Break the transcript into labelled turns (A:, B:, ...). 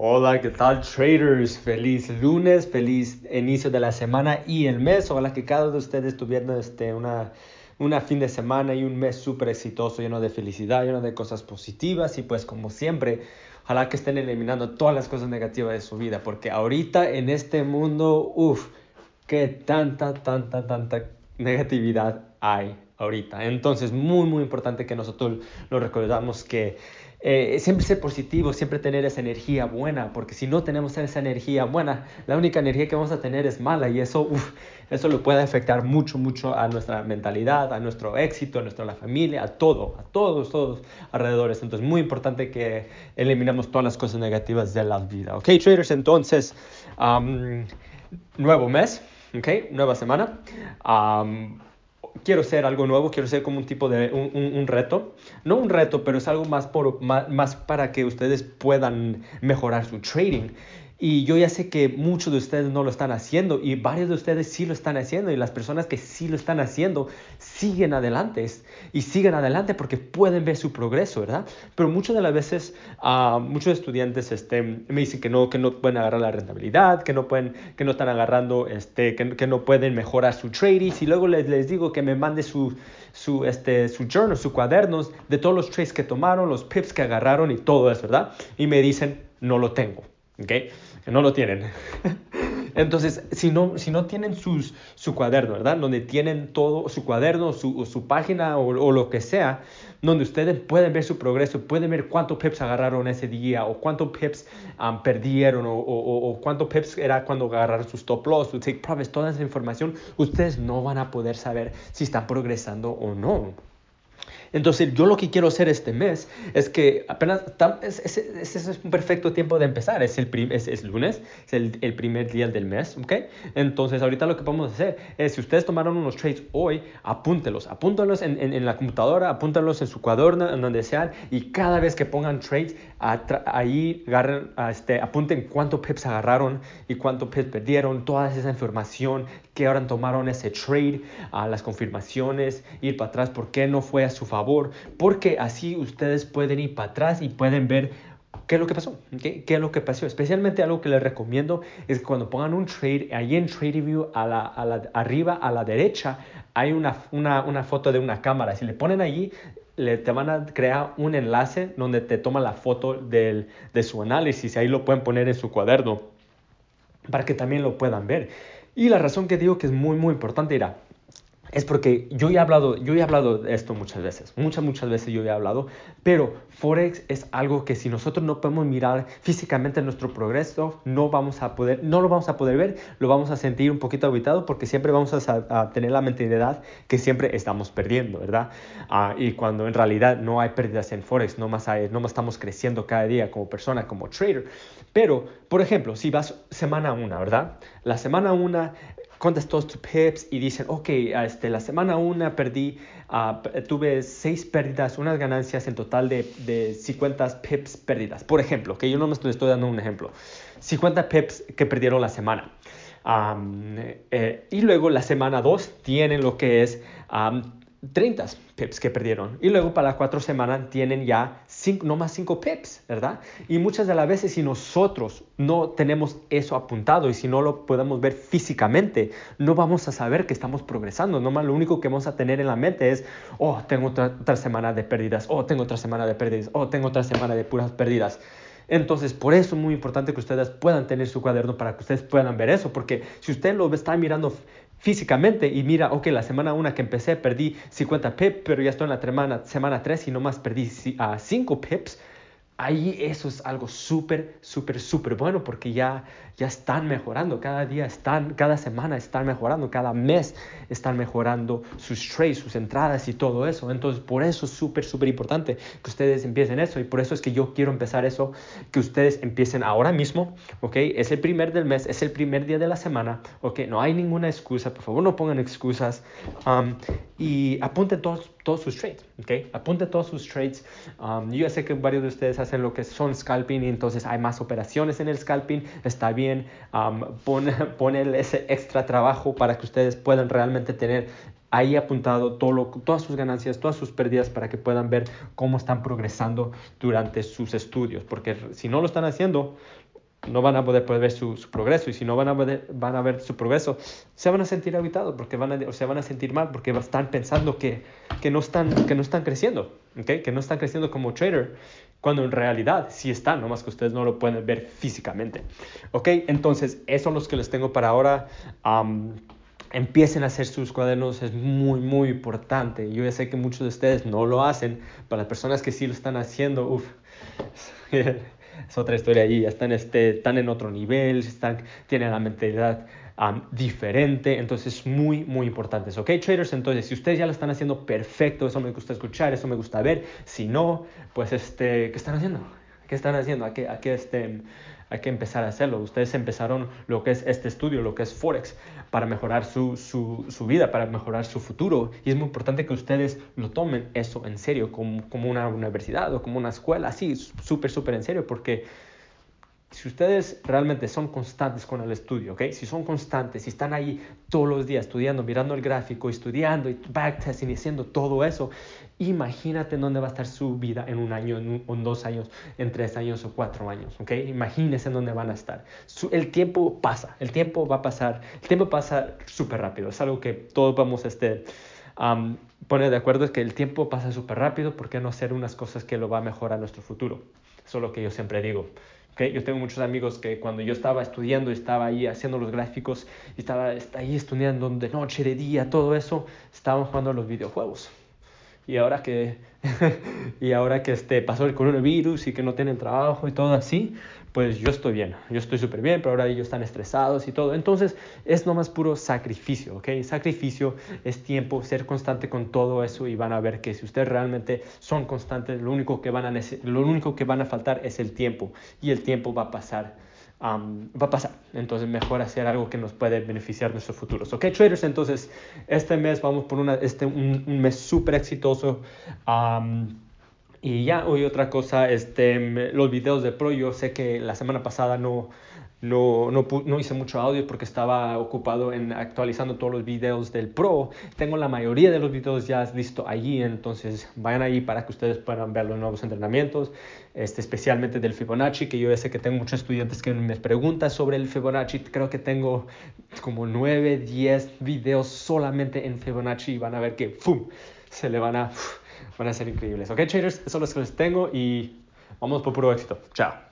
A: Hola, ¿qué tal traders? Feliz lunes, feliz inicio de la semana y el mes. Ojalá que cada uno de ustedes tuviera este, una, una fin de semana y un mes súper exitoso, lleno de felicidad, lleno de cosas positivas y pues como siempre, ojalá que estén eliminando todas las cosas negativas de su vida, porque ahorita en este mundo, uff, qué tanta, tanta, tanta negatividad hay ahorita. Entonces, muy, muy importante que nosotros lo recordamos que eh, siempre ser positivo, siempre tener esa energía buena, porque si no tenemos esa energía buena, la única energía que vamos a tener es mala y eso, uf, eso lo puede afectar mucho, mucho a nuestra mentalidad, a nuestro éxito, a nuestra la familia, a todo, a todos, todos alrededores. Entonces, muy importante que eliminemos todas las cosas negativas de la vida. Ok, traders, entonces, nuevo mes, ok, nueva semana quiero ser algo nuevo, quiero ser como un tipo de un, reto. No un reto, pero es algo más, por, más, para que ustedes puedan mejorar su trading. Y yo ya sé que muchos de ustedes no lo están haciendo y varios de ustedes sí lo están haciendo y las personas que sí lo están haciendo siguen adelante y siguen adelante porque pueden ver su progreso, ¿verdad? Pero muchas de las veces uh, muchos estudiantes este, me dicen que no, que no pueden agarrar la rentabilidad, que no, pueden, que no están agarrando, este, que, que no pueden mejorar su trading y luego les, les digo que me mande su, su, este, su journal, sus cuadernos de todos los trades que tomaron, los pips que agarraron y todo eso, ¿verdad? Y me dicen, no lo tengo. ¿Okay? No lo tienen. Entonces, si no, si no tienen sus, su cuaderno, ¿verdad? Donde tienen todo, su cuaderno, su, su página o, lo que sea, donde ustedes pueden ver su progreso, pueden ver cuántos pips agarraron ese día, o cuántos pips perdieron, o, o, o cuántos pips era cuando agarraron sus stop loss, su take profits, toda esa información, ustedes no van a poder saber si están progresando o no. Entonces, yo lo que quiero hacer este mes es que apenas, ese es, un perfecto tiempo de empezar, es, el es, es lunes, es el, el, primer día del mes, ¿ok? Entonces, ahorita lo que podemos hacer es, si ustedes tomaron unos trades hoy, apúntelos, apúntelos en, en, en la computadora, apúntelos en su cuaderno, en donde sean, y cada vez que pongan trades, ahí agarren, este, apunten cuánto pips agarraron y cuánto pips perdieron, toda esa información, que ahora tomaron ese trade, a las confirmaciones, ir para atrás, por qué no fue a su favor, porque así ustedes pueden ir para atrás y pueden ver ¿Qué es lo que pasó? ¿Qué, ¿Qué, es lo que pasó? Especialmente algo que les recomiendo es que cuando pongan un trade, ahí en TradeView, a la, a la, arriba a la derecha, hay una, una, una, foto de una cámara. Si le ponen allí, le, te van a crear un enlace donde te toma la foto del, de su análisis. Ahí lo pueden poner en su cuaderno para que también lo puedan ver. Y la razón que digo que es muy, muy importante era, es porque yo he hablado, yo he hablado de esto muchas veces, muchas, muchas veces yo he hablado, pero Forex es algo que si nosotros no podemos mirar físicamente nuestro progreso, no vamos a poder, no lo vamos a poder ver, lo vamos a sentir un poquito habitado porque siempre vamos a, tener la mentalidad que siempre estamos perdiendo, ¿verdad? Ah, y cuando en realidad no hay pérdidas en Forex, no más, hay, no más estamos creciendo cada día como persona, como trader. Pero, por ejemplo, si vas semana 1, ¿verdad? La semana 1 contestó tus pips y dicen, ok, este, la semana 1 perdí, uh, tuve 6 pérdidas, unas ganancias en total de, de 50 pips pérdidas. Por ejemplo, que yo no me estoy, dando un ejemplo. 50 pips que perdieron la semana. Eh, y luego la semana 2 tienen lo que es 30 pips que perdieron. Y luego para las cuatro semanas tienen ya cinco, no más 5 pips, ¿verdad? Y muchas de las veces si nosotros no tenemos eso apuntado y si no lo podemos ver físicamente, no vamos a saber que estamos progresando. Nomás lo único que vamos a tener en la mente es, oh, tengo otra, otra semana de pérdidas, oh, tengo otra semana de pérdidas, oh, tengo otra semana de puras pérdidas. Entonces, por eso es muy importante que ustedes puedan tener su cuaderno para que ustedes puedan ver eso, porque si usted lo está mirando físicamente. Y mira, ok, la semana 1 que empecé perdí 50 pips, pero ya estoy en la semana, semana 3 y nomás perdí 5 pips, ahí eso es algo súper, súper, súper bueno porque ya, ya están mejorando, cada día están, cada semana están mejorando, cada mes están mejorando sus trades, sus entradas y todo eso. Entonces, por eso es súper, súper importante que ustedes empiecen eso y por eso es que yo quiero empezar eso, que ustedes empiecen ahora mismo, ¿ok? Es el primer del mes, es el primer día de la semana, ¿ok? No hay ninguna excusa, por favor no pongan excusas um, y apunten todos todos sus trades, ¿ok? Apunte todos sus trades. Um, yo sé que varios de ustedes hacen lo que son scalping y entonces hay más operaciones en el scalping. Está bien, um, pon, ese extra trabajo para que ustedes puedan realmente tener ahí apuntado todo todas sus ganancias, todas sus pérdidas para que puedan ver cómo están progresando durante sus estudios. Porque si no lo están haciendo, no van a poder, ver su, progreso y si no van a, van a ver su progreso, se van a sentir habitados porque van o se van a sentir mal porque están pensando que, que, no, están, que no están creciendo, ¿okay? que no están creciendo como trader, cuando en realidad sí están, nomás que ustedes no lo pueden ver físicamente. ¿ok? Entonces, eso son los que les tengo para ahora. empiecen a hacer sus cuadernos, es muy, muy importante. Yo ya sé que muchos de ustedes no lo hacen, para las personas que sí lo están haciendo, uff. es otra historia allí, ya están, este, están en otro nivel, están, tienen la mentalidad diferente, entonces es muy, muy importante. ¿Ok, traders? Entonces, si ustedes ya lo están haciendo perfecto, eso me gusta escuchar, eso me gusta ver, si no, pues, este, ¿qué están haciendo? ¿Qué están haciendo? ¿A qué, a qué este, hay que empezar a hacerlo. Ustedes empezaron lo que es este estudio, lo que es Forex, para mejorar su, su, su vida, para mejorar su futuro. Y es muy importante que ustedes lo tomen eso en serio, como, como una universidad o como una escuela, así, súper, súper en serio, porque si ustedes realmente son constantes con el estudio, ¿ok? Si son constantes, si están ahí todos los días estudiando, mirando el gráfico, estudiando y backtesting y haciendo todo eso, imagínate dónde va a estar su vida en un año, en, dos años, en tres años o cuatro años, ¿ok? Imagínense dónde van a estar. el tiempo pasa, el tiempo va a pasar, el tiempo pasa súper rápido. Es algo que todos vamos a este, poner de acuerdo, es que el tiempo pasa súper rápido, ¿por qué no hacer unas cosas que lo va a mejorar nuestro futuro? Eso es lo que yo siempre digo. Yo tengo muchos amigos que cuando yo estaba estudiando, estaba ahí haciendo los gráficos, y estaba ahí estudiando de noche, de día, todo eso, estaban jugando los videojuegos. Y ahora que, y ahora que este, pasó el coronavirus y que no tienen trabajo y todo así, pues yo estoy bien, yo estoy súper bien, pero ahora ellos están estresados y todo. Entonces es nomás puro sacrificio, ¿ok? Sacrificio es tiempo, ser constante con todo eso y van a ver que si ustedes realmente son constantes, lo único que van a, lo único que van a faltar es el tiempo y el tiempo va a pasar. Va a pasar. Entonces, mejor hacer algo que nos puede beneficiar nuestros futuros. Ok, traders, entonces, este mes vamos por una, este, un, un mes súper exitoso. Y ya, hoy otra cosa, este, los videos de Pro, yo sé que la semana pasada no, no, no, hice mucho audio porque estaba ocupado en actualizando todos los videos del Pro. Tengo la mayoría de los videos ya listo allí, entonces vayan ahí para que ustedes puedan ver los nuevos entrenamientos, este, especialmente del Fibonacci, que yo sé que tengo muchos estudiantes que me preguntan sobre el Fibonacci. Creo que tengo como 9, 10 videos solamente en Fibonacci y van a ver que ¡fum! se le van a van a ser increíbles. Ok, traders, eso es lo que les tengo y vamos por puro éxito. Chao.